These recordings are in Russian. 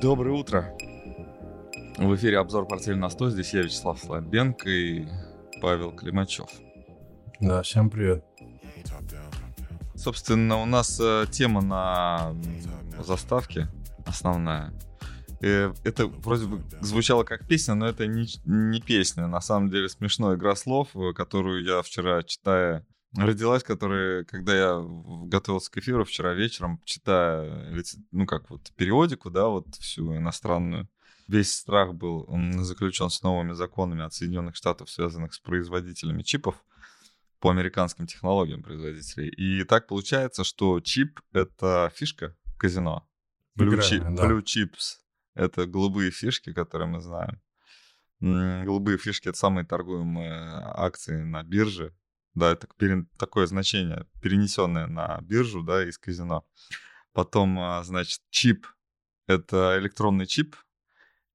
Доброе утро. В эфире обзор «Портфель на 100». Здесь я, Вячеслав Слабенко и Павел Климачев. Да, всем привет. Собственно, у нас э, тема на заставке основная. Э, это вроде бы звучало как песня, но это не, не песня. На самом деле смешная игра слов, э, которую я вчера, читая, родилась, которая, когда я готовился к эфиру вчера вечером, читая, ну как вот периодику, да, вот всю иностранную, весь страх был он заключен с новыми законами от Соединенных Штатов, связанных с производителями чипов по американским технологиям производителей. И так получается, что чип — это фишка казино. Blue, chip, да. blue chips — это голубые фишки, которые мы знаем. Голубые фишки — это самые торгуемые акции на бирже. Да, это такое значение, перенесенное на биржу, да, из казино. Потом, а, значит, чип — это электронный чип,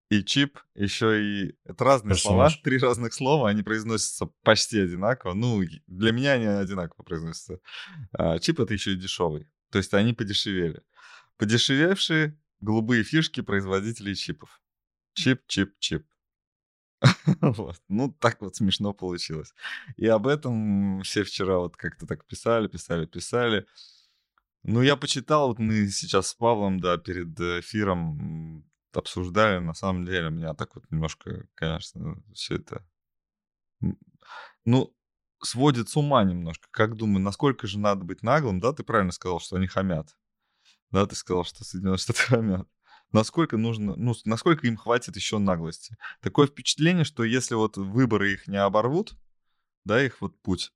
и чип еще и... Это разные Персонаж. слова, три разных слова, они произносятся почти одинаково. Ну, для меня они одинаково произносятся. А, чип — это еще и дешевый. То есть они подешевели. Подешевевшие голубые фишки производителей чипов. Чип, чип, чип. вот. Ну, так вот смешно получилось. И об этом все вчера вот как-то так писали, писали, писали. Ну, я почитал, вот мы сейчас с Павлом, да, перед эфиром обсуждали, на самом деле, меня так вот немножко, конечно, все это... Ну, сводит с ума немножко. Как думаю, насколько же надо быть наглым? Да, ты правильно сказал, что они хамят. Да, ты сказал, что Соединенные Штаты хамят. Насколько нужно, ну, насколько им хватит еще наглости? Такое впечатление, что если вот выборы их не оборвут, да, их вот путь,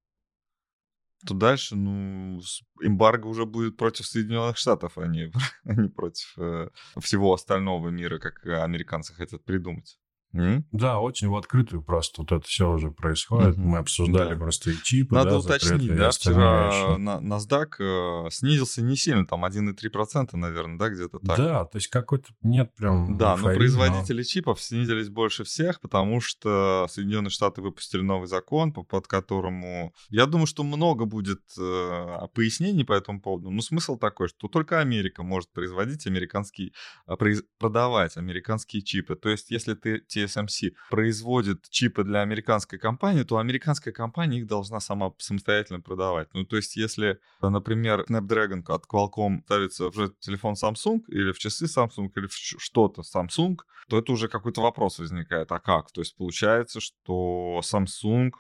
то дальше, ну, эмбарго уже будет против Соединенных Штатов, а не, а не против э, всего остального мира, как американцы хотят придумать. Mm? Да, очень в открытую просто вот это все уже происходит. Mm-hmm. Мы обсуждали да. просто и чипы. Надо да, уточнить, да, вчера на, NASDAQ э, снизился не сильно, там 1,3%, наверное, да, где-то так. Да, то есть какой-то нет прям Да, эйфории, но производители но... чипов снизились больше всех, потому что Соединенные Штаты выпустили новый закон, под которому, я думаю, что много будет э, пояснений по этому поводу. Но смысл такой, что только Америка может производить американские, э, произ, продавать американские чипы. То есть если ты TSMC производит чипы для американской компании, то американская компания их должна сама самостоятельно продавать. Ну, то есть, если, например, Snapdragon от Qualcomm ставится в телефон Samsung или в часы Samsung или в что-то Samsung, то это уже какой-то вопрос возникает. А как? То есть, получается, что Samsung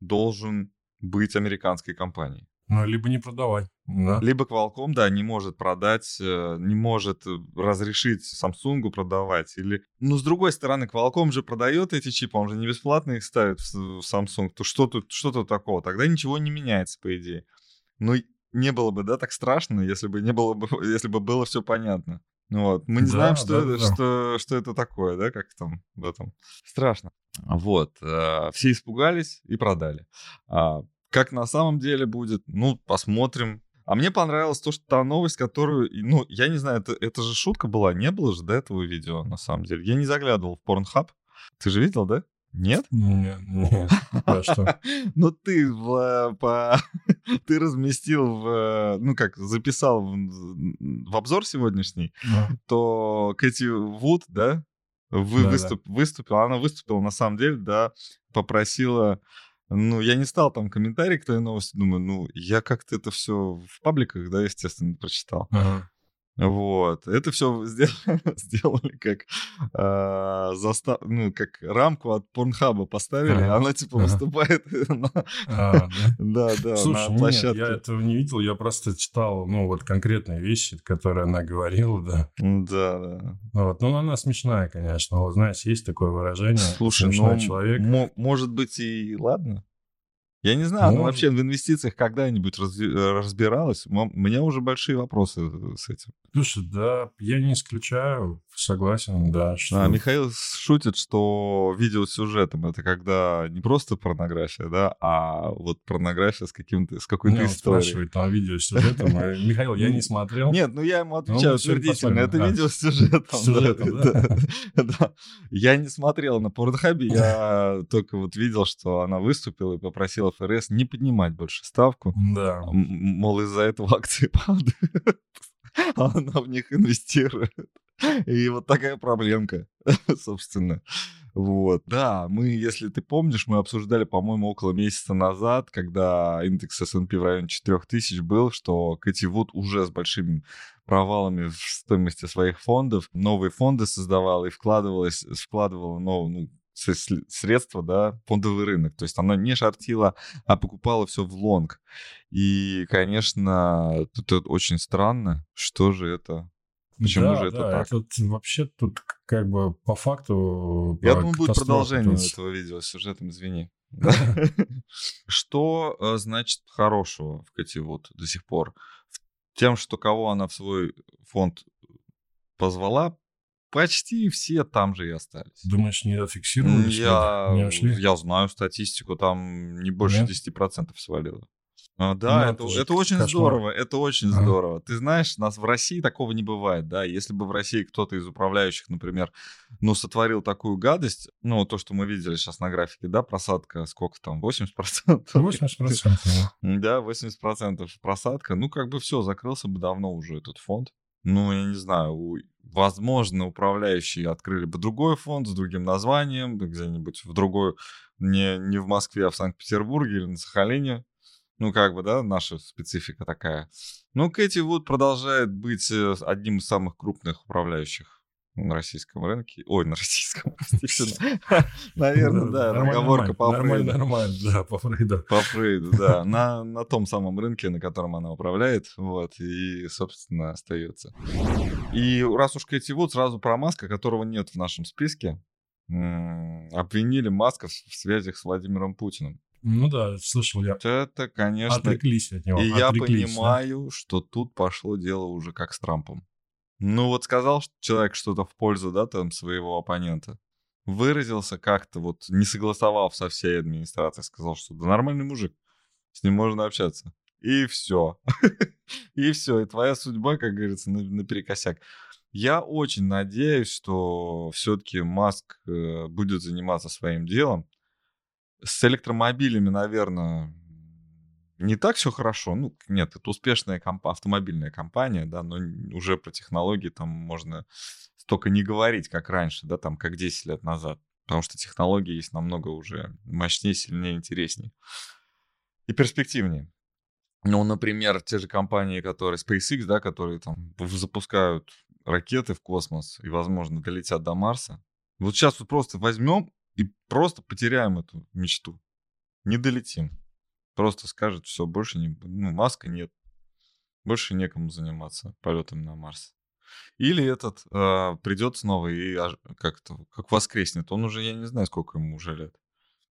должен быть американской компанией. Ну, либо не продавать. Да. Либо Qualcomm, да, не может продать, э, не может э, разрешить Samsung продавать. Или... Ну, с другой стороны, Qualcomm же продает эти чипы, он же не бесплатно их ставит в Samsung. То что тут, что тут такого? Тогда ничего не меняется, по идее. Ну, не было бы, да, так страшно, если бы не было бы, если бы было все понятно. Ну вот, мы не да, знаем, что, да, это, да. Что, что это такое, да, как там в этом. Страшно. Вот, э, все испугались и продали. Как на самом деле будет, ну, посмотрим. А мне понравилось то, что та новость, которую, ну, я не знаю, это, это же шутка была, не было же до этого видео, на самом деле. Я не заглядывал в Pornhub. Ты же видел, да? Нет? Нет, нет. А что? Ну, ты в, по, ты разместил в, ну как, записал в, в обзор сегодняшний, то Кэти Вуд, да, вы, да, выступ, да. выступила, она выступила на самом деле, да, попросила ну, я не стал там комментарий к твоей новости, думаю, ну, я как-то это все в пабликах, да, естественно, прочитал. Ага. Вот. Это все сделали, сделали как, э, застав, ну, как рамку от Порнхаба поставили, ага. она типа выступает на, а, да? да, Слушай, на площадке. Нет, я этого не видел, я просто читал, ну, вот конкретные вещи, которые она говорила, да. Да, да. Вот. Ну, она смешная, конечно. Вот, знаешь, есть такое выражение. Слушай, ну, человек. может быть и ладно. Я не знаю, ну, вообще в инвестициях когда-нибудь раз, разбиралась? У меня уже большие вопросы с этим. Слушай, да, я не исключаю, согласен, да. Что... А, Михаил шутит, что видеосюжетом это когда не просто порнография, да, а вот порнография с каким-то, с какой-то историей. спрашивает там видеосюжетом. Михаил, я не смотрел. Нет, ну я ему ну, отвечаю утвердительно, это видеосюжетом. Сюжетом, да. Я не смотрел на Порнхабе, я только вот видел, что она выступила и попросила ФРС не поднимать больше ставку. Да. Мол, из-за этого акции падают, а она в них инвестирует. И вот такая проблемка, собственно. Вот. Да, мы, если ты помнишь, мы обсуждали, по-моему, около месяца назад, когда индекс S&P в районе 4000 был, что Кэти Вуд уже с большими провалами в стоимости своих фондов новые фонды создавала и вкладывалась, вкладывала ну, ну, средства, да, фондовый рынок. То есть она не шортила, а покупала все в лонг. И, конечно, тут очень странно. Что же это Почему да, же это да, так? Это вообще тут как бы по факту... Я думаю, будет продолжение тут... этого видео с сюжетом, извини. Что э, значит хорошего в Кэти Вуд до сих пор? Тем, что кого она в свой фонд позвала, почти все там же и остались. Думаешь, не зафиксировали? Я, не ушли? я знаю статистику, там не больше Нет? 10% свалило. А, да, ну, это, это очень кошмар. здорово, это очень а. здорово. Ты знаешь, нас в России такого не бывает, да. Если бы в России кто-то из управляющих, например, ну, сотворил такую гадость, ну, то, что мы видели сейчас на графике, да, просадка, сколько там, 80%? 80%. Да, 80% просадка, ну, как бы все, закрылся бы давно уже этот фонд. Ну, я не знаю, возможно, управляющие открыли бы другой фонд с другим названием, где-нибудь в другой, не, не в Москве, а в Санкт-Петербурге или на Сахалине ну, как бы, да, наша специфика такая. Ну, Кэти Вуд продолжает быть э, одним из самых крупных управляющих на российском рынке. Ой, на российском, Наверное, да, разговорка по Фрейду. Нормально, да, по Фрейду. По Фрейду, да. На, на том самом рынке, на котором она управляет, вот, и, собственно, остается. И раз уж Кэти Вуд, сразу про Маска, которого нет в нашем списке, обвинили Маска в связях с Владимиром Путиным. Ну да, слышал я. Это, конечно... Отреклись от него. И я понимаю, да? что тут пошло дело уже как с Трампом. Ну вот сказал человек что-то в пользу, да, там, своего оппонента. Выразился как-то, вот не согласовав со всей администрацией, сказал, что да нормальный мужик, с ним можно общаться. И все. и все. И твоя судьба, как говорится, наперекосяк. Я очень надеюсь, что все-таки Маск э, будет заниматься своим делом с электромобилями, наверное, не так все хорошо. Ну, нет, это успешная комп- автомобильная компания, да, но уже про технологии там можно столько не говорить, как раньше, да, там, как 10 лет назад. Потому что технологии есть намного уже мощнее, сильнее, интереснее. И перспективнее. Ну, например, те же компании, которые SpaceX, да, которые там запускают ракеты в космос и, возможно, долетят до Марса. Вот сейчас вот просто возьмем и просто потеряем эту мечту. Не долетим. Просто скажет, все, больше не... Ну, маска нет. Больше некому заниматься полетом на Марс. Или этот э, придет снова и как-то, как воскреснет. Он уже, я не знаю, сколько ему уже лет.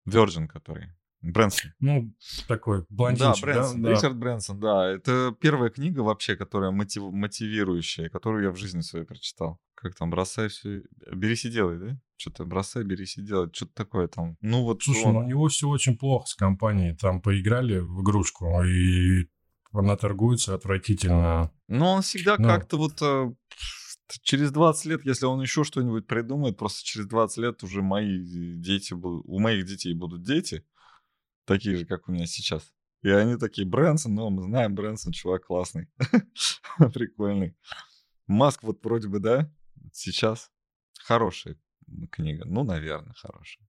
Virgin, который. Брэнсон. Ну, такой блондинчик, да? Брэнсон, да? Ричард Брэнсон, да. Это первая книга вообще, которая мотив, мотивирующая, которую я в жизни своей прочитал. Как там, бросай все, берись и делай, да? Что-то бросай, берись и делай, что-то такое там. Ну вот Слушай, он... ну у него все очень плохо с компанией. Там поиграли в игрушку, и она торгуется отвратительно. Ну, он всегда ну... как-то вот э, через 20 лет, если он еще что-нибудь придумает, просто через 20 лет уже мои дети будут, у моих детей будут дети, такие же, как у меня сейчас. И они такие, Брэнсон, ну, мы знаем, Брэнсон, чувак классный, прикольный. Маск вот вроде бы, да, сейчас хорошая книга. Ну, наверное, хорошая.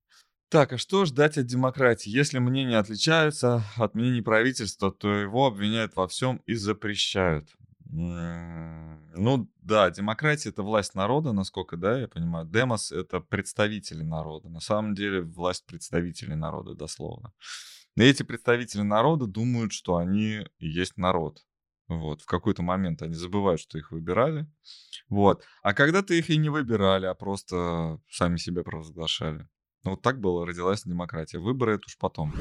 Так, а что ждать от демократии? Если мнения отличаются от мнений правительства, то его обвиняют во всем и запрещают. Ну да, демократия это власть народа, насколько, да, я понимаю. Демос это представители народа. На самом деле власть представителей народа, дословно. И эти представители народа думают, что они и есть народ. Вот, в какой-то момент они забывают, что их выбирали. Вот. А когда-то их и не выбирали, а просто сами себя провозглашали. Ну, вот так было, родилась демократия. Выборы это уж потом.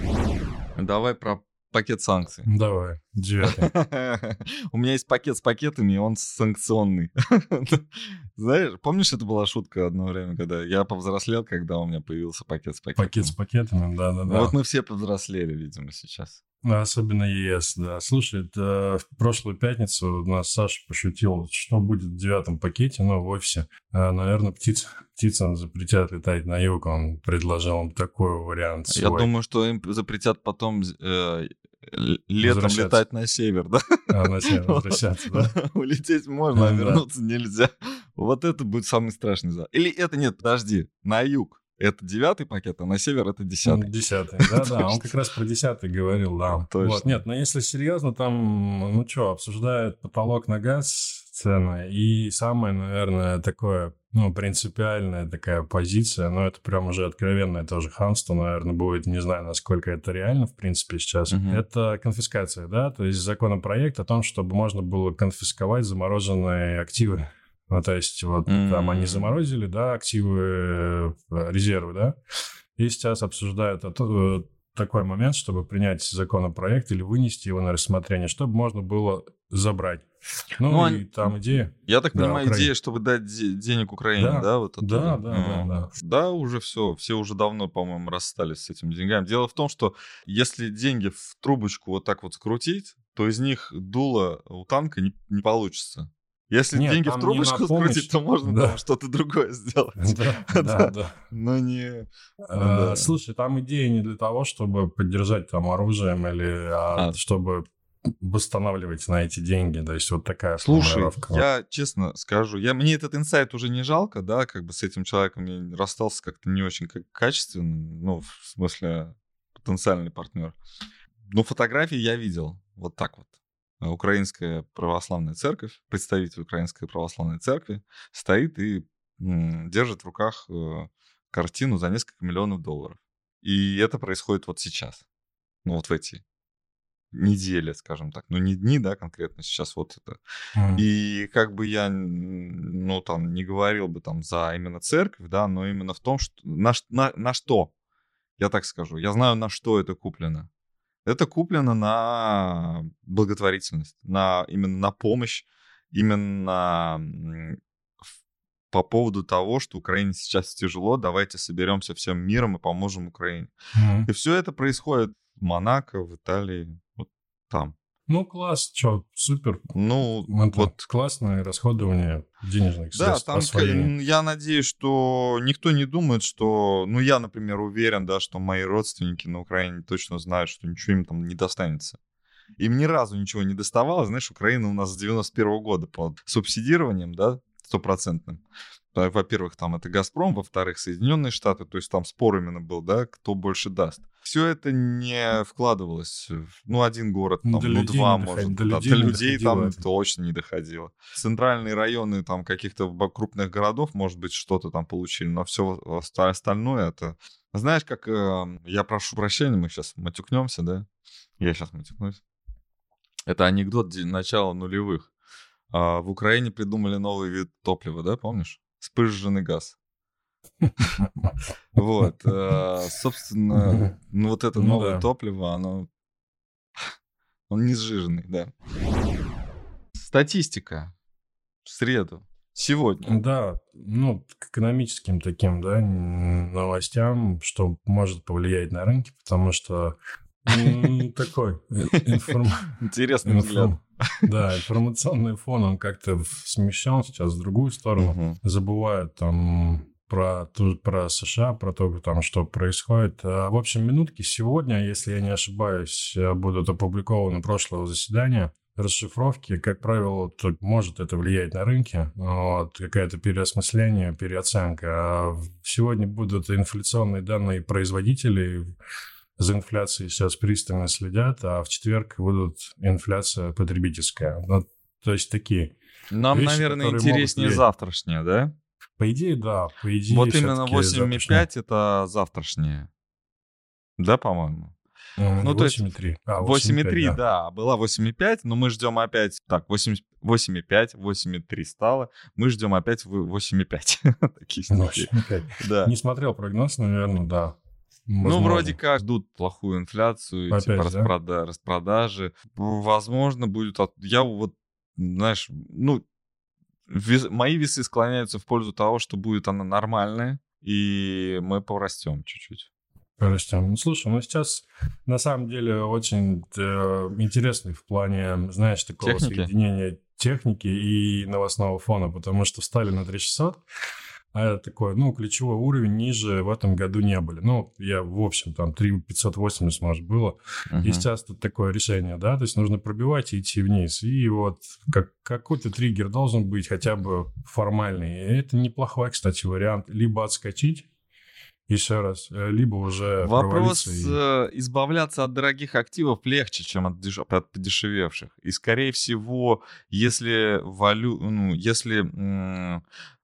Давай про пакет санкций. Давай, девятый. У меня есть пакет с пакетами, и он санкционный. Знаешь, помнишь, это была шутка одно время, когда я повзрослел, когда у меня появился пакет с пакетами? Пакет с пакетами, да-да-да. Вот мы все повзрослели, видимо, сейчас. Особенно ЕС, да. Слушай, это в прошлую пятницу у нас Саша пошутил, что будет в девятом пакете, но в офисе. А, наверное, птиц, птицам запретят летать на юг. Он предложил им такой вариант. Свой. Я думаю, что им запретят потом э, летом летать на север, да? А, на север возвращаться, да? Улететь можно, а вернуться нельзя. Вот это будет самый страшный за. Или это нет, подожди, на юг. Это девятый пакет, а на север это десятый. Десятый, да-да, он как раз про десятый говорил, да. Точно. Вот, нет, но если серьезно, там, ну что, обсуждают потолок на газ, цены, и самое, наверное, такое, ну, принципиальная такая позиция, но это прям уже откровенное тоже хамство, наверное, будет, не знаю, насколько это реально, в принципе, сейчас. Мгм. Это конфискация, да, то есть законопроект о том, чтобы можно было конфисковать замороженные активы. Ну, то есть вот там они заморозили, да, активы, э, резервы, да, и сейчас обсуждают такой момент, чтобы принять законопроект или вынести его на рассмотрение, чтобы можно было забрать. Ну, Ну, и они- там идея. Я так Да, понимаю, Украине. идея, чтобы дать де- денег Украине, Да, да? вот да, оттуда? да, да, М. да. Да, уже все. Все уже давно, по-моему, расстались с этими деньгами. Дело в том, что если деньги в трубочку вот так вот скрутить, то из них дуло у танка не, не получится. Если Нет, деньги в трубочку скрутить, то можно Да. там что-то другое сделать. Да, да, да. Но не... А, да. Слушай, там идея не для того, чтобы поддержать там оружием или а, А. чтобы восстанавливать на эти деньги. То есть вот такая Слушай, формулировка. я честно скажу, я, мне этот инсайт уже не жалко, да, как бы с этим человеком я расстался как-то не очень как качественно, ну, в смысле, потенциальный партнер. Но фотографии я видел, вот так вот. А Украинская православная церковь, представитель Украинской православной церкви стоит и держит в руках э, картину за несколько миллионов долларов. И это происходит вот сейчас. Ну, вот в эти недели, скажем так. Ну, не дни, да, конкретно сейчас вот это. М. И как бы я, ну, там, не говорил бы там за именно церковь, да, но именно в том, что на, на, на что, я так скажу, я знаю, на что это куплено. Это куплено на благотворительность, на, именно на помощь, именно по поводу того, что Украине сейчас тяжело, давайте соберемся всем миром и поможем Украине. Мгм. И все это происходит в Монако, в Италии, вот там. Ну, класс, что, супер. Ну, Это вот классное расходование денежных Да, средств. там освоение. ка- я надеюсь, что никто не думает, что... Ну, я, например, уверен, да, что мои родственники на Украине точно знают, что ничего им там не достанется. Им ни разу ничего не доставало. Знаешь, Украина у нас с 91 года под субсидированием, да, стопроцентным. Да, Во-первых, там это «Газпром», во-вторых, Соединенные Штаты, то есть там спор именно был, да, кто больше даст. Все это не вкладывалось, ну, один город, там, До ну, людей два, может, до да, людей до людей там это. точно не доходило. Центральные районы там каких-то крупных городов, может быть, что-то там получили, но все остальное это... Знаешь, как... э, я прошу прощения, мы сейчас матюкнемся, да? Я сейчас матюкнусь. Это анекдот начала нулевых. А, в Украине придумали новый вид топлива, да, помнишь? Спыжженный газ. Вот, э, собственно, ну вот это Ну новое топливо, оно... Он не сжиженный, да. Статистика. В среду. Сегодня. Да, ну, к экономическим таким, да, новостям, что может повлиять на рынки, потому что такой Интересный взгляд. Да, информационный фон, он как-то смещен сейчас в другую сторону. Забывают там про, про США, про то, там, что происходит. А, В общем, минутки сегодня, если я не ошибаюсь, э, будут опубликованы прошлого заседания расшифровки, как правило, тут может это влиять на рынки, вот, какое-то переосмысление, переоценка. А сегодня будут инфляционные данные производителей, за инфляцией сейчас пристально следят, а в четверг будут инфляция потребительская. Ну, то есть такие. Нам, Вещи, наверное, интереснее завтрашнее, да? По идее, да. По идее, вот именно всё-таки 8,5 это завтрашнее. Да, по-моему? Ну, Ну, то есть 8,3. А, 8,3, 8,3, да. была 8,5, но мы ждем опять... Так, 8 8,5, 8,3 стало. Мы ждем опять в- 8,5. Такие Ну, стихи. 8,5. Да. Не смотрел прогноз, наверное, да. Ну, Возможно. вроде как ждут плохую инфляцию, Опять, типа да? распрода- распродажи. Возможно, будет... от- Я вот, знаешь, ну, вес- мои весы склоняются в пользу того, что будет она нормальная, и мы порастем чуть-чуть. Растем. Ну, слушай, ну сейчас на самом деле очень э, интересный в плане, знаешь, такого Техники? соединения техники и новостного фона, потому что встали на 3600, а такой, ну, ключевой уровень ниже в этом году не были. Ну, я, в общем, там 3 580, может, было. Uh-huh. И сейчас тут такое решение, да, то есть нужно пробивать и идти вниз. И вот как, какой-то триггер должен быть хотя бы формальный. И это неплохой, кстати, вариант. Либо отскочить, еще раз, э, либо уже Вопрос и... Э, избавляться от дорогих активов легче, чем от, деш... от подешевевших. И, скорее всего, если валю... ну, если...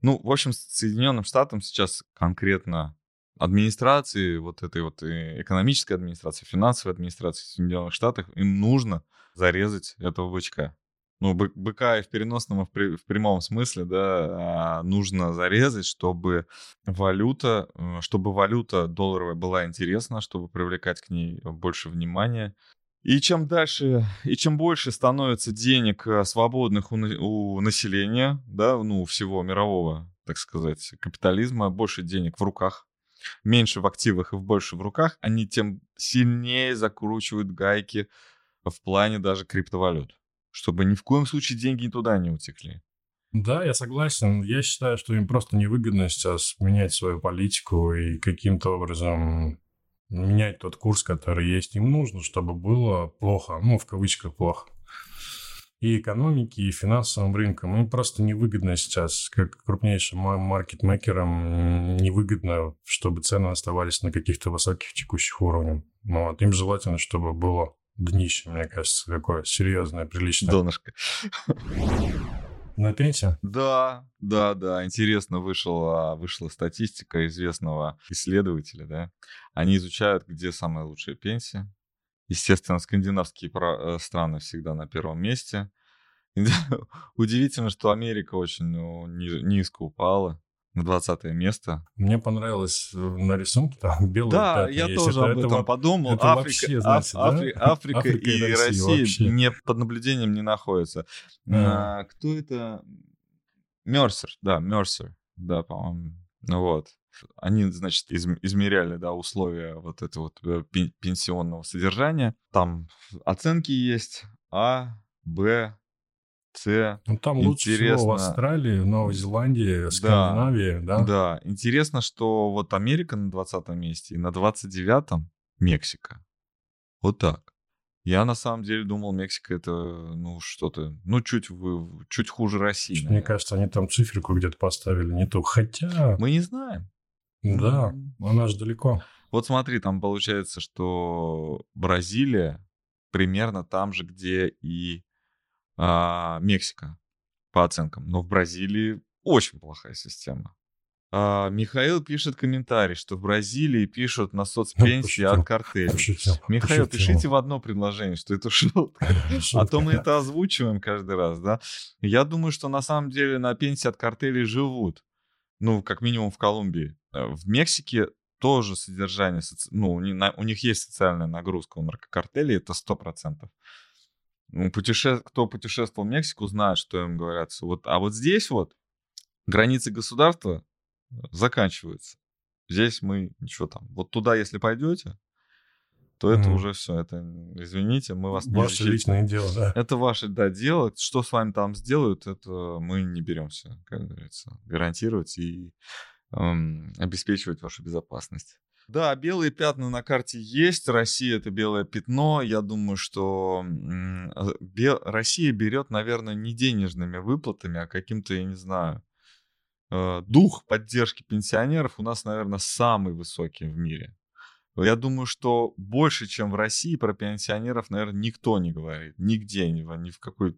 Ну, в общем, Соединенным Штатам сейчас конкретно администрации, вот этой вот э, экономической администрации, финансовой администрации Соединенных Штатов, им нужно зарезать этого бычка ну, бы, быка и в переносном, и в, при, в прямом смысле, да, а, нужно зарезать, чтобы валюта, э, чтобы валюта долларовая была интересна, чтобы привлекать к ней больше внимания. И чем дальше, и чем больше становится денег э, свободных у, у населения, да, ну, всего мирового, так сказать, капитализма, больше денег в руках, меньше в активах и больше в руках, они тем сильнее закручивают гайки в плане даже криптовалют чтобы ни в коем случае деньги туда не утекли. Да, я согласен. Я считаю, что им просто невыгодно сейчас менять свою политику и каким-то образом менять тот курс, который есть. Им нужно, чтобы было плохо, ну, в кавычках плохо. И экономике, и финансовым рынкам. Им просто невыгодно сейчас, как крупнейшим маркетмейкерам, невыгодно, чтобы цены оставались на каких-то высоких текущих уровнях. Ну, вот. Им желательно, чтобы было днище, мне кажется, какое серьезное, приличное. Донышко. На пенсию? Да, да, да. Интересно вышла, вышла статистика известного исследователя, да. Они изучают, где самая лучшая пенсия. Естественно, скандинавские э, страны всегда на первом месте. Удивительно, что Америка очень ну, низко упала на 20 место. Мне понравилось э, на рисунке там белые Да, я есть. тоже это, об этом это, подумал. Это Африка, вообще, знаете, Аф, да? Африка, Африка и, и Россия, Россия не под наблюдением не находятся. А. А, кто это? Мерсер, да, Мерсер, да, по-моему. Ну вот. Они, значит, из, измеряли, да, условия вот этого вот э, пенсионного содержания. Там оценки есть А, Б, с. Ну, там интересно... лучше всего в Австралии, в Новой Зеландии, Скандинавии, да, да? Да, интересно, что вот Америка на 20 месте и на 29-м Мексика. Вот так. Я на самом деле думал, Мексика это, ну, что-то, ну, чуть, вы, чуть хуже России. Мне кажется, они там циферку где-то поставили не то. Хотя... Мы не знаем. Да, она же далеко. Вот смотри, там получается, что Бразилия примерно там же, где и а, Мексика по оценкам. Но в Бразилии очень плохая система. А, Михаил пишет комментарий, что в Бразилии пишут на соцпенсии от картеля. Пошутил, Михаил, пошутил. пишите в одно предложение, что это шутка. А то мы это озвучиваем каждый раз, да. Я думаю, что на самом деле на пенсии от картелей живут. Ну, как минимум в Колумбии. Э, в Мексике тоже содержание, ну, у них есть социальная нагрузка у наркокартелей, это 100%. Ну, путеше... Кто путешествовал в Мексику, знает, что им говорят. Вот, а вот здесь вот границы государства э, заканчиваются. Здесь мы ничего там. Вот туда, если пойдете, то это mm. уже все. Это, извините, мы вас Ваше личное дело, да. Это ваше, да, дело. Что с вами там сделают, это мы не беремся, как говорится, гарантировать и эм, обеспечивать вашу безопасность. Да, белые пятна на карте есть. Россия это белое пятно. Я думаю, что бе... Россия берет, наверное, не денежными выплатами, а каким-то, я не знаю, э, дух поддержки пенсионеров у нас, наверное, самый высокий в мире. Я думаю, что больше, чем в России, про пенсионеров, наверное, никто не говорит. Нигде, ни в, ни в какой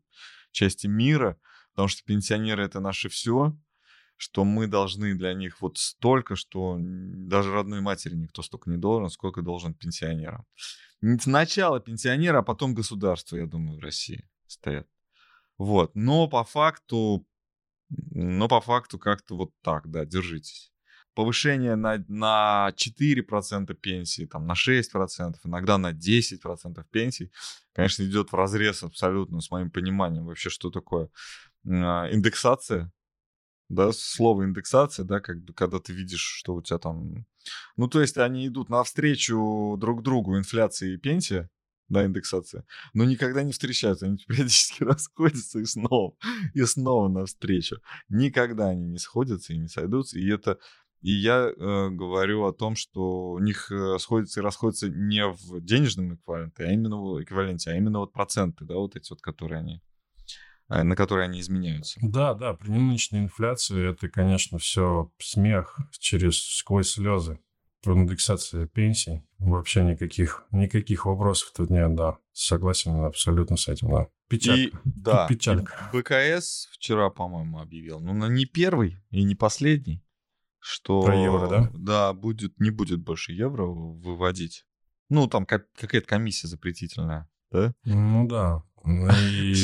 части мира. Потому что пенсионеры это наше все что мы должны для них вот столько, что даже родной матери никто столько не должен, сколько должен пенсионерам. Сначала пенсионеры, а потом государство, я думаю, в России стоят. Вот. Но по факту, но по факту как-то вот так, да, держитесь. Повышение на, на 4% пенсии, там, на 6%, иногда на 10% пенсий, конечно, идет в разрез абсолютно с моим пониманием вообще, что такое а, индексация да, слово индексация, да, как бы, когда ты видишь, что у тебя там... Ну, то есть они идут навстречу друг другу инфляции и пенсия, да, индексация, но никогда не встречаются, они периодически расходятся и снова, и снова навстречу. Никогда они не сходятся и не сойдутся, и это и я э, говорю о том, что у них э, сходятся и расходятся не в денежном эквиваленте, а именно в эквиваленте, а именно вот проценты, да, вот эти вот, которые они, на которые они изменяются. Да, да, при нынешней инфляции это, конечно, все смех через сквозь слезы. Про индексацию пенсий вообще никаких, никаких вопросов тут нет, да. Согласен абсолютно с этим, да. Печалька. И, да, печалька. И БКС вчера, по-моему, объявил. Ну, не первый и не последний что Про евро, да? Да, будет, не будет больше евро выводить. Ну, там какая-то комиссия запретительная, да? Ну да. Ну и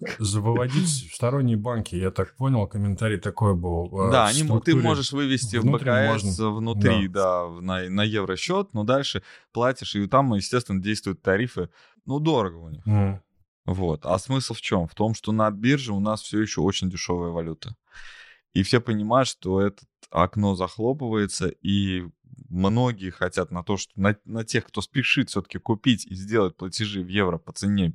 выводить сторонние банки, я так понял, комментарий такой был. А, да, они, ты можешь вывести в БКС можно. внутри, да, да на, на евросчет, но дальше платишь, и там, естественно, действуют тарифы, ну, дорого у них. Mm. Вот. А смысл в чем? В том, что на бирже у нас все еще очень дешевая валюта. И все понимают, что это окно захлопывается, и многие хотят на то, что на, на тех, кто спешит все-таки купить и сделать платежи в евро по цене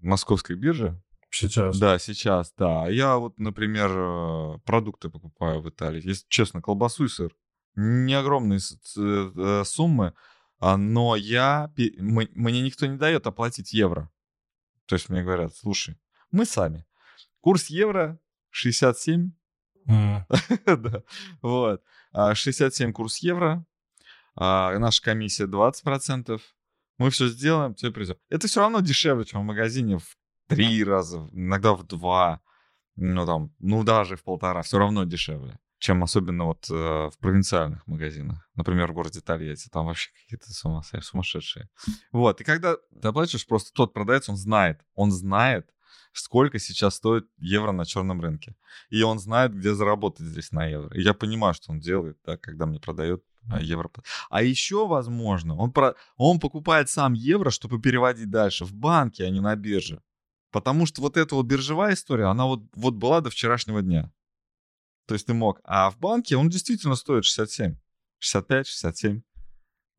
московской биржи. Сейчас. Да, сейчас, да. Я вот, например, э, продукты покупаю в Италии. Если честно, колбасу и сыр. Не огромные э, суммы, а, но я, мне никто не дает оплатить евро. То есть мне говорят, слушай, мы сами. Курс евро 67 да, вот. 67 а, курс евро, а, наша комиссия 20%. Мы все сделаем, тебе придет. Это все равно дешевле, чем в магазине в три раза, иногда в два, ну там, ну даже в полтора, все равно дешевле, чем особенно вот э, в провинциальных магазинах. Например, в городе Тольятти, там вообще какие-то сумасшедшие. Вот, и когда ты оплачиваешь, просто тот продавец, он знает, он знает, сколько сейчас стоит евро на черном рынке. И он знает, где заработать здесь на евро. И я понимаю, что он делает, да, когда мне продает а, евро. А еще, возможно, он, про... он покупает сам евро, чтобы переводить дальше в банке, а не на бирже. Потому что вот эта вот биржевая история, она вот, вот была до вчерашнего дня. То есть ты мог. А в банке он действительно стоит 67. 65, 67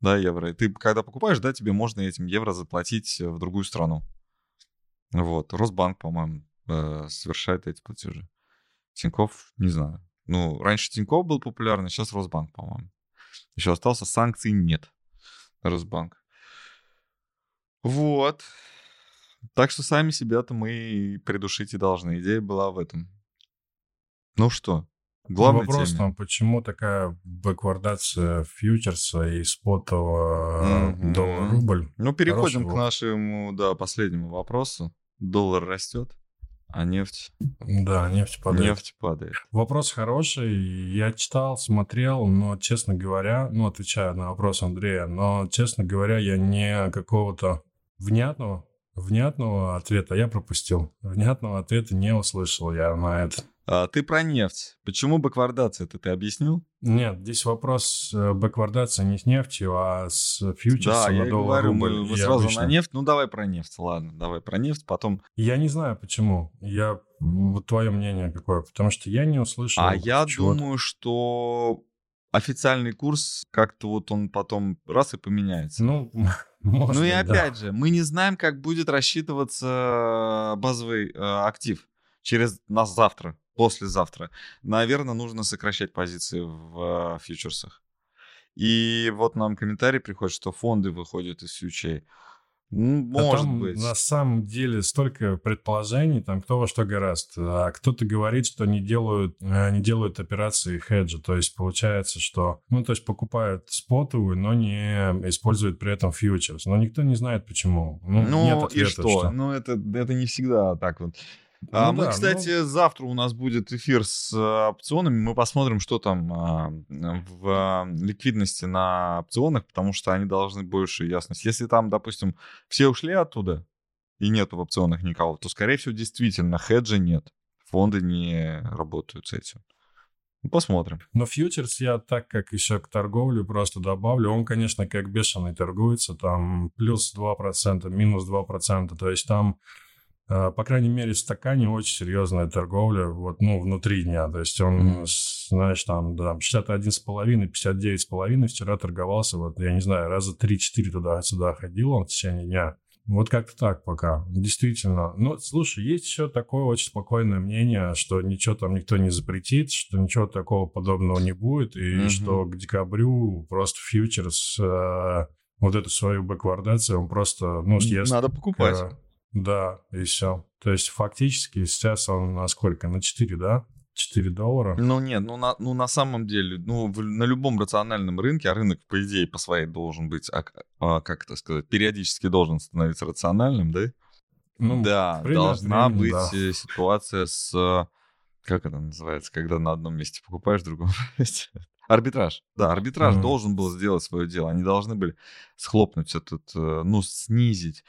да, евро. И ты, когда покупаешь, да, тебе можно этим евро заплатить в другую страну. Вот. Росбанк, по-моему, э, совершает эти платежи. Тиньков, не знаю. Ну, раньше Тиньков был популярный, сейчас Росбанк, по-моему. Еще остался санкций нет. Росбанк. Вот. Так что сами себя-то мы придушить и должны. Идея была в этом. Ну что, Главный вопрос теме. там, почему такая бэквардация фьючерса и спотового mm-hmm. доллар-рубль? Ну, переходим к нашему, да, последнему вопросу. Доллар растет, а нефть... Да, нефть падает. Нефть падает. Вопрос хороший. Я читал, смотрел, но, честно говоря, ну, отвечаю на вопрос Андрея, но, честно говоря, я не какого-то внятного, внятного ответа я пропустил. Внятного ответа не услышал я на это. А, ты про нефть. Почему бэквардация это ты объяснил? Нет, здесь вопрос э, бэквардации не с нефтью, а с фьючерсом да, я говорю, мы, мы сразу обычно... на нефть. Ну, давай про нефть, ладно, давай про нефть, потом... Я не знаю, почему. Я... Вот твое мнение какое? Потому что я не услышал... А я думаю, что официальный курс как-то вот он потом раз и поменяется. Ну, может Ну и опять да. же, мы не знаем, как будет рассчитываться базовый э, актив через нас завтра послезавтра, наверное, нужно сокращать позиции в э, фьючерсах. И вот нам комментарий приходит, что фонды выходят из фьючей. Может там быть. На самом деле столько предположений, там кто во что гораст. А кто-то говорит, что не делают, э, не делают операции хеджа. То есть получается, что, ну, то есть покупают спотовую, но не используют при этом фьючерс. Но никто не знает почему. Ну, ну нет ответа, и что? что? Ну, это, это не всегда так вот. А, ну, мы, да, кстати, ну... завтра у нас будет эфир с а, опционами. Мы посмотрим, что там а, в а, ликвидности на опционах, потому что они должны больше ясность. Если там, допустим, все ушли оттуда и нету в опционах никого, то, скорее всего, действительно хеджа нет. Фонды не работают с этим. Ну, посмотрим. Но фьючерс я так как еще к торговле просто добавлю. Он, конечно, как бешеный торгуется. Там плюс 2%, минус 2%. То есть там по крайней мере, в стакане очень серьезная торговля, вот, ну, внутри дня. То есть он, mm-hmm. знаешь, там, да, 61,5, 59,5 вчера торговался, вот, я не знаю, раза 3-4 туда-сюда ходил он в течение дня. Вот как-то так пока. Действительно. Ну, слушай, есть еще такое очень спокойное мнение, что ничего там никто не запретит, что ничего такого подобного не будет, и mm-hmm. что к декабрю просто фьючерс э, вот эту свою бэквардацию он просто, ну, съест. Надо покупать. Э, да, и все. То есть фактически сейчас он на сколько? На 4, да? 4 доллара. Ну нет, ну на, ну на самом деле, ну в, на любом рациональном рынке, а рынок по идее по своей должен быть, а, а, как это сказать, периодически должен становиться рациональным, да? Ну, да, должна времени, быть да. Э, ситуация с, как это называется, когда на одном месте покупаешь, в другом месте Арбитраж. Да, арбитраж mm-hmm. должен был сделать свое дело. Они должны были схлопнуть этот, э, ну, снизить.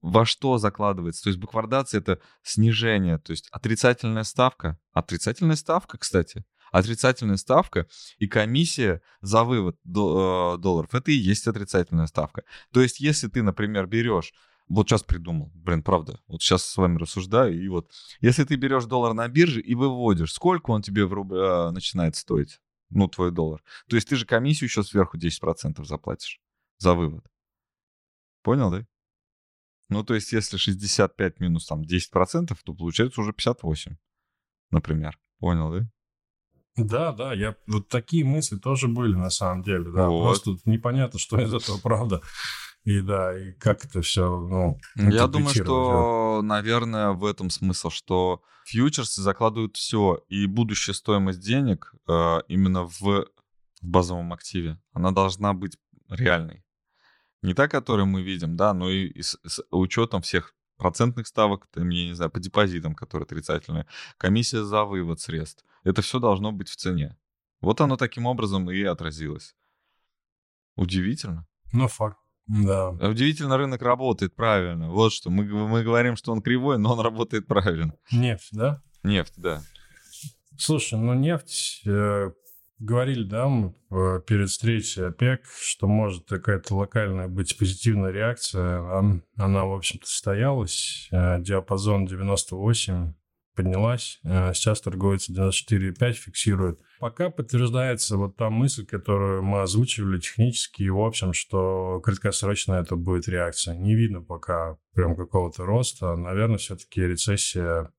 Во что закладывается? То есть буквардация — это снижение, то есть отрицательная ставка. Отрицательная ставка, кстати. Отрицательная ставка и комиссия за вывод э, долларов — это и есть отрицательная ставка. То есть если ты, например, берешь вот сейчас придумал, блин, правда, вот сейчас с вами рассуждаю, и вот, если ты берешь доллар на бирже и выводишь, сколько он тебе в руб... Э, начинает стоить? ну, твой доллар. То есть ты же комиссию еще сверху 10% заплатишь за вывод. Понял, да? Ну, то есть если 65 минус там 10%, то получается уже 58, например. Понял, да? Да, да, я вот такие мысли тоже были на самом деле, да. Вот. Просто непонятно, что из этого правда. И да, и как это все, ну... Я думаю, что, наверное, в этом смысл, что фьючерсы закладывают все, и будущая стоимость денег э, именно в базовом активе, она должна быть реальной. Не та, которую мы видим, да, но и, и с, с учетом всех процентных ставок, там, я не знаю, по депозитам, которые отрицательные, комиссия за вывод средств. Это все должно быть в цене. Вот оно таким образом и отразилось. Удивительно. Ну, факт. Да. Удивительно, рынок работает правильно. Вот что. Мы, мы говорим, что он кривой, но он работает правильно. Нефть, да? Нефть, да. Слушай, ну нефть, э, говорили, да, мы э, перед встречей ОПЕК, что может какая-то локальная быть позитивная реакция. Она, в общем-то, состоялась. Э, диапазон 98 поднялась, э, сейчас торгуется 94,5, фиксирует. Пока подтверждается вот та мысль, которую мы озвучивали технически, и в общем, что краткосрочно это будет реакция. Не видно пока прям какого-то роста. Наверное, все-таки рецессия,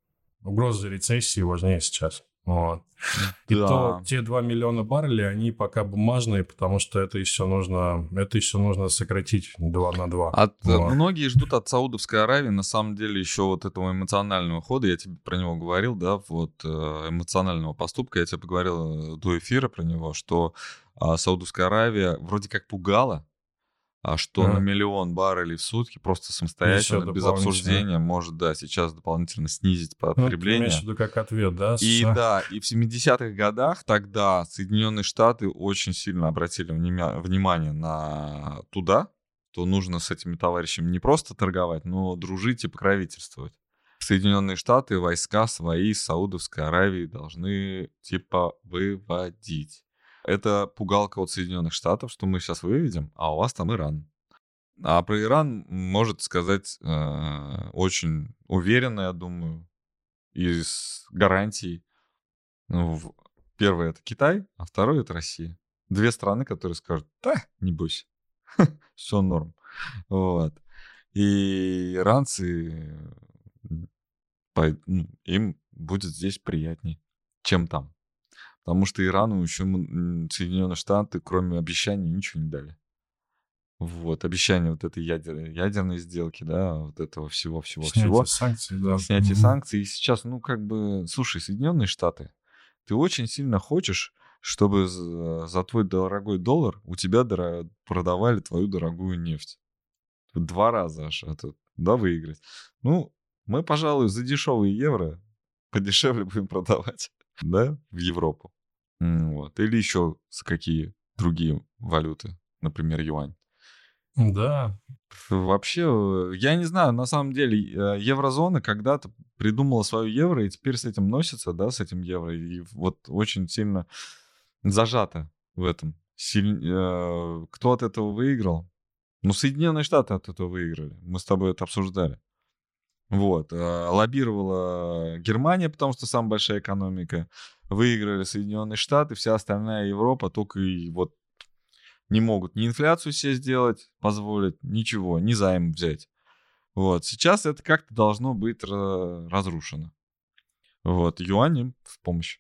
угроза рецессии важнее сейчас. Вот. И да. то те 2 миллиона баррелей, они пока бумажные, потому что это еще нужно, это еще нужно сократить 2 на 2. От, э, вот. Многие ждут от Саудовской Аравии, на самом деле, еще вот этого эмоционального хода, я тебе про него говорил, да, вот э, эмоционального поступка, я тебе поговорил до эфира про него, что а, Саудовская Аравия вроде как пугала, а что mm. на миллион баррелей в сутки просто самостоятельно, без обсуждения, может, да, сейчас дополнительно снизить потребление. Ну, имеешь в виду как ответ, да? И да, и в 70-х годах тогда Соединенные Штаты очень сильно обратили внимание на туда, то нужно с этими товарищами не просто торговать, но дружить и покровительствовать. Соединенные Штаты войска свои из Саудовской Аравии должны типа выводить это пугалка от Соединенных Штатов, что мы сейчас выведем, а у вас там Иран. А про Иран может сказать э, очень уверенно, я думаю, и с гарантией. Ну, первое это Китай, а второе это Россия. Две страны, которые скажут, да, не бойся, все норм. Вот. И иранцы, ну, им будет здесь приятнее, чем там. Потому что Ирану еще Соединенные Штаты, кроме обещаний, ничего не дали. Вот, обещание вот этой ядер, ядерной сделки, да, вот этого всего-всего-всего. Снятие санкций, да. Снятие mm-hmm. санкций. И сейчас, ну, как бы, слушай, Соединенные Штаты, ты очень сильно хочешь, чтобы за, твой дорогой доллар у тебя дор- продавали твою дорогую нефть. Два раза аж, тут, да, выиграть. Ну, мы, пожалуй, за дешевые евро подешевле будем продавать, да, в Европу. Вот. Или еще какие другие валюты, например, юань. Да. Вообще, э, я не знаю, на самом деле, э, еврозона когда-то придумала свое евро, и теперь с этим носится, да, с этим евро, и вот очень сильно зажата в этом. Силь... Э, кто от этого выиграл? Ну, Соединенные Штаты от этого выиграли. Мы с тобой это обсуждали. Вот. Лоббировала Германия, потому что самая большая экономика выиграли Соединенные Штаты, вся остальная Европа только и вот не могут ни инфляцию себе сделать, позволить, ничего, ни займ взять. Вот, сейчас это как-то должно быть разрушено. Вот, юань им в помощь.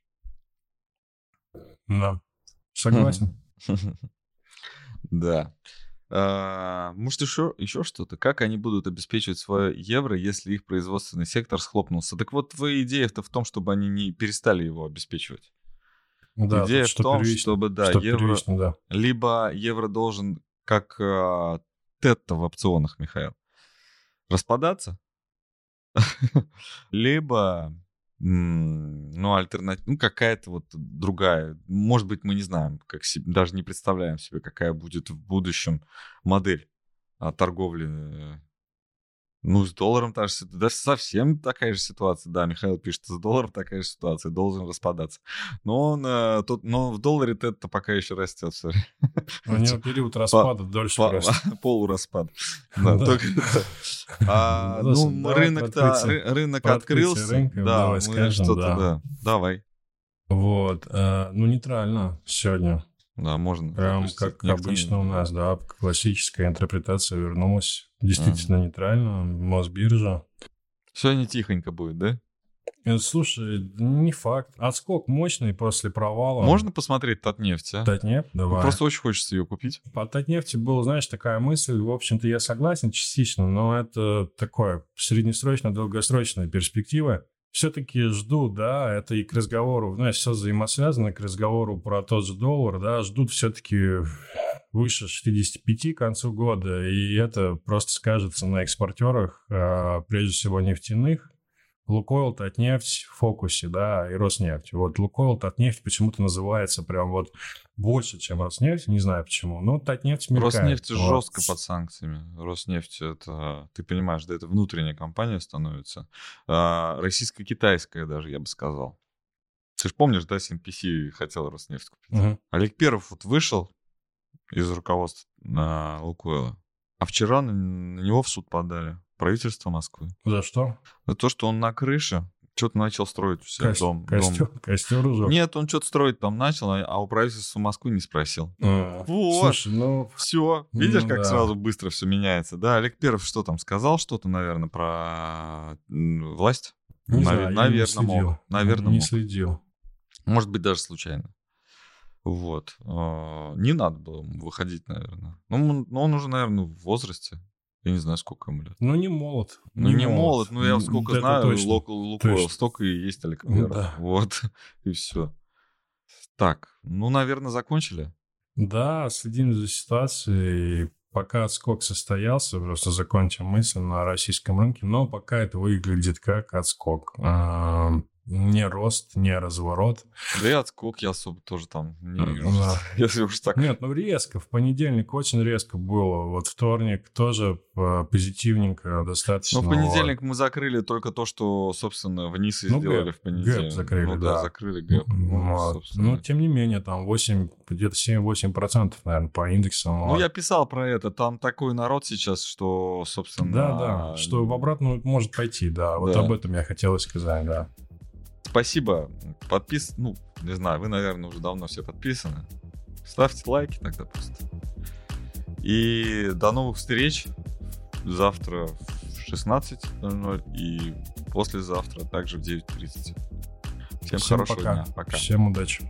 Да, согласен. Да. А, может, еще, еще что-то? Как они будут обеспечивать свое евро, если их производственный сектор схлопнулся? Так вот, твоя идея-то в том, чтобы они не перестали его обеспечивать. Да, Идея в том, чтобы, да, что евро... Да. Либо евро должен, как а, тетта в опционах, Михаил, распадаться, либо ну, альтернатива, ну, какая-то вот другая. Может быть, мы не знаем, как себе, даже не представляем себе, какая будет в будущем модель а, торговли э, ну, с долларом та же ситуация. Да, совсем такая же ситуация. Да, Михаил пишет, с долларом такая же ситуация, должен распадаться. Но, он, э, тут, но в долларе это пока еще растет. У него период распада дольше по, Полураспад. А, ну, рынок-то, рынок открылся. Да, мы что-то, да. Давай. Вот, э, ну, нейтрально сегодня. Да, можно. Прям как обычно у нас, да, классическая интерпретация вернулась. Действительно ага. нейтрально, Мосбиржа. Сегодня тихонько будет, да? Э, слушай, не факт. Отскок мощный после провала. Можно посмотреть Татнефть, а? Татнефть, давай. Просто очень хочется ее купить. По Татнефти была, знаешь, такая мысль, в общем-то, я согласен частично, но это такое среднесрочно долгосрочная перспектива все-таки жду, да, это и к разговору, знаешь, все взаимосвязано, к разговору про тот же доллар, да, ждут все-таки выше 65 к концу года, и это просто скажется на экспортерах, а, прежде всего нефтяных, Лукойл, Татнефть в фокусе, да, и Роснефть. Вот Лукойл, Татнефть почему-то называется прям вот больше, чем Роснефть, не знаю почему, но Татнефть мелькает. Роснефть вот. жестко под санкциями. Роснефть, это, ты понимаешь, да, это внутренняя компания становится. А, российско-китайская даже, я бы сказал. Ты же помнишь, да, СНПС хотел Роснефть купить. Угу. Олег Первый вот вышел из руководства на Лукойла, а вчера на, на него в суд подали правительство Москвы. За что? За то, что он на крыше что-то начал строить все Ко- дом. Костер, дом. костер уже? Нет, он что-то строить там начал, а, а у правительства Москвы не спросил. А, вот. Слушай, ну... Все. Видишь, ну, как да. сразу быстро все меняется. Да, Олег Перов что там сказал? Что-то, наверное, про власть? Не Нав... знаю, наверное, не мог. Наверное, не мог. следил. Может быть, даже случайно. Вот. А, не надо было выходить, наверное. Ну, он уже, наверное, в возрасте. Я не знаю, сколько ему лет. Ну, не молод. Ну, не, не молод, но я сколько Это знаю, точно. Лукойл, столько и есть Олег ну, да. Вот, и все. Так, ну, наверное, закончили? Да, следим за ситуацией. Пока отскок состоялся, просто закончим мысль на российском рынке, но пока это выглядит как отскок не рост, не разворот. Да и отскок я особо тоже там не вижу, да. если уж так. Нет, ну резко. В понедельник очень резко было. Вот вторник тоже э, позитивненько достаточно. Ну, в понедельник мы закрыли только то, что, собственно, вниз и ну, сделали гэп, в понедельник. Гэп закрыли, ну, да. да. закрыли гэп. Ну, вот. ну, тем не менее, там 8, где-то 7-8%, наверное, по индексам. Ну, я писал про это. Там такой народ сейчас, что, собственно... Да, да, что в обратную может пойти, да. Вот да. об этом я хотел сказать, да. Спасибо. Подпис... Ну, не знаю, вы, наверное, уже давно все подписаны. Ставьте лайки тогда просто. И до новых встреч. Завтра в 16.00 и послезавтра также в 9.30. Всем, Всем хорошего пока. дня. Пока. Всем удачи.